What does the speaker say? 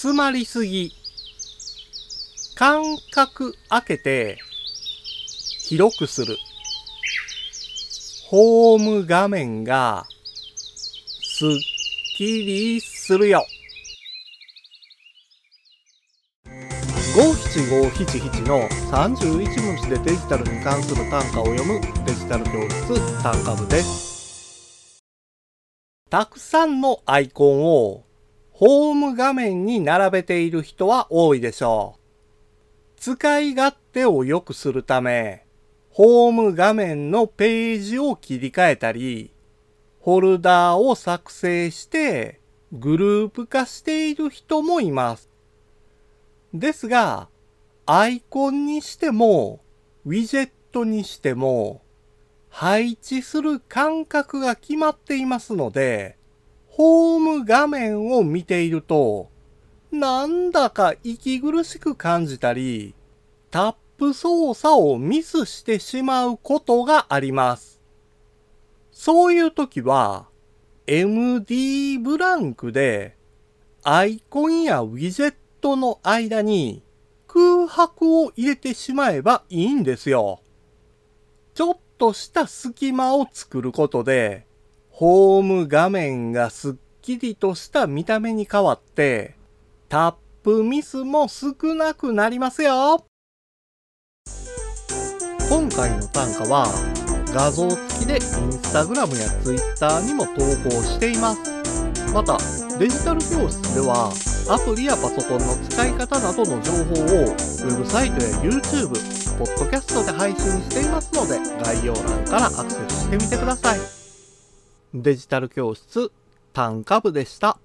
詰まりすぎ。間隔開けて、広くする。ホーム画面が、すっきりするよ。五七五七七の31文字でデジタルに関する単価を読むデジタル教室単価部です。たくさんのアイコンをホーム画面に並べている人は多いでしょう。使い勝手を良くするため、ホーム画面のページを切り替えたり、フォルダーを作成してグループ化している人もいます。ですが、アイコンにしても、ウィジェットにしても、配置する間隔が決まっていますので、ホーム画面を見ていると、なんだか息苦しく感じたり、タップ操作をミスしてしまうことがあります。そういう時は、MD ブランクで、アイコンやウィジェットの間に空白を入れてしまえばいいんですよ。ちょっとした隙間を作ることで、ホーム画面がすっきりとした見た目に変わって、タップミスも少なくなりますよ。今回の単価は画像付きでインスタグラムやツイッターにも投稿しています。また、デジタル教室ではアプリやパソコンの使い方などの情報をウェブサイトや YouTube、ポッドキャストで配信していますので概要欄からアクセスしてみてください。デジタル教室短歌部でした。